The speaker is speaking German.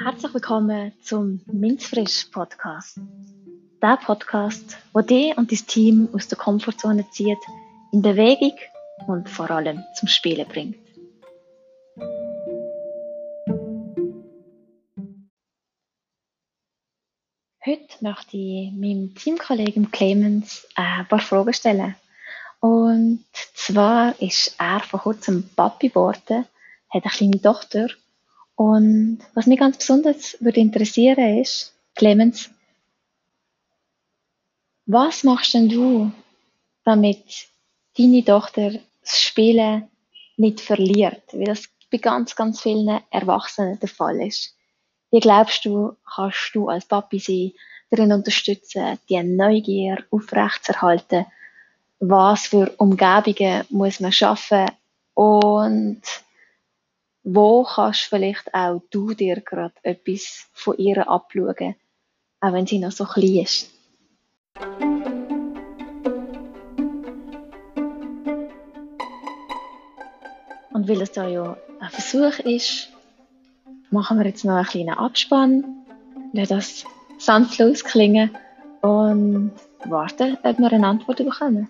Herzlich willkommen zum Minzfrisch Podcast. Der Podcast, wo dich und dein Team aus der Komfortzone zieht, in Bewegung und vor allem zum Spielen bringt. Heute möchte ich meinem Teamkollegen Clemens ein paar Fragen stellen. Und zwar ist er vor kurzem Papi geworden, hat eine kleine Tochter und was mich ganz besonders würde interessieren ist, Clemens, was machst denn du, damit deine Tochter das Spielen nicht verliert? Wie das bei ganz, ganz vielen Erwachsenen der Fall ist. Wie glaubst du, kannst du als Papi sie darin unterstützen, die Neugier aufrechtzuerhalten? Was für Umgebungen muss man schaffen? Und wo kannst vielleicht auch du dir gerade etwas von ihr abschauen, auch wenn sie noch so klein ist. Und weil es da ja ein Versuch ist, machen wir jetzt noch einen kleinen Abspann, lassen das sanftlos klingen und warten, ob wir eine Antwort bekommen.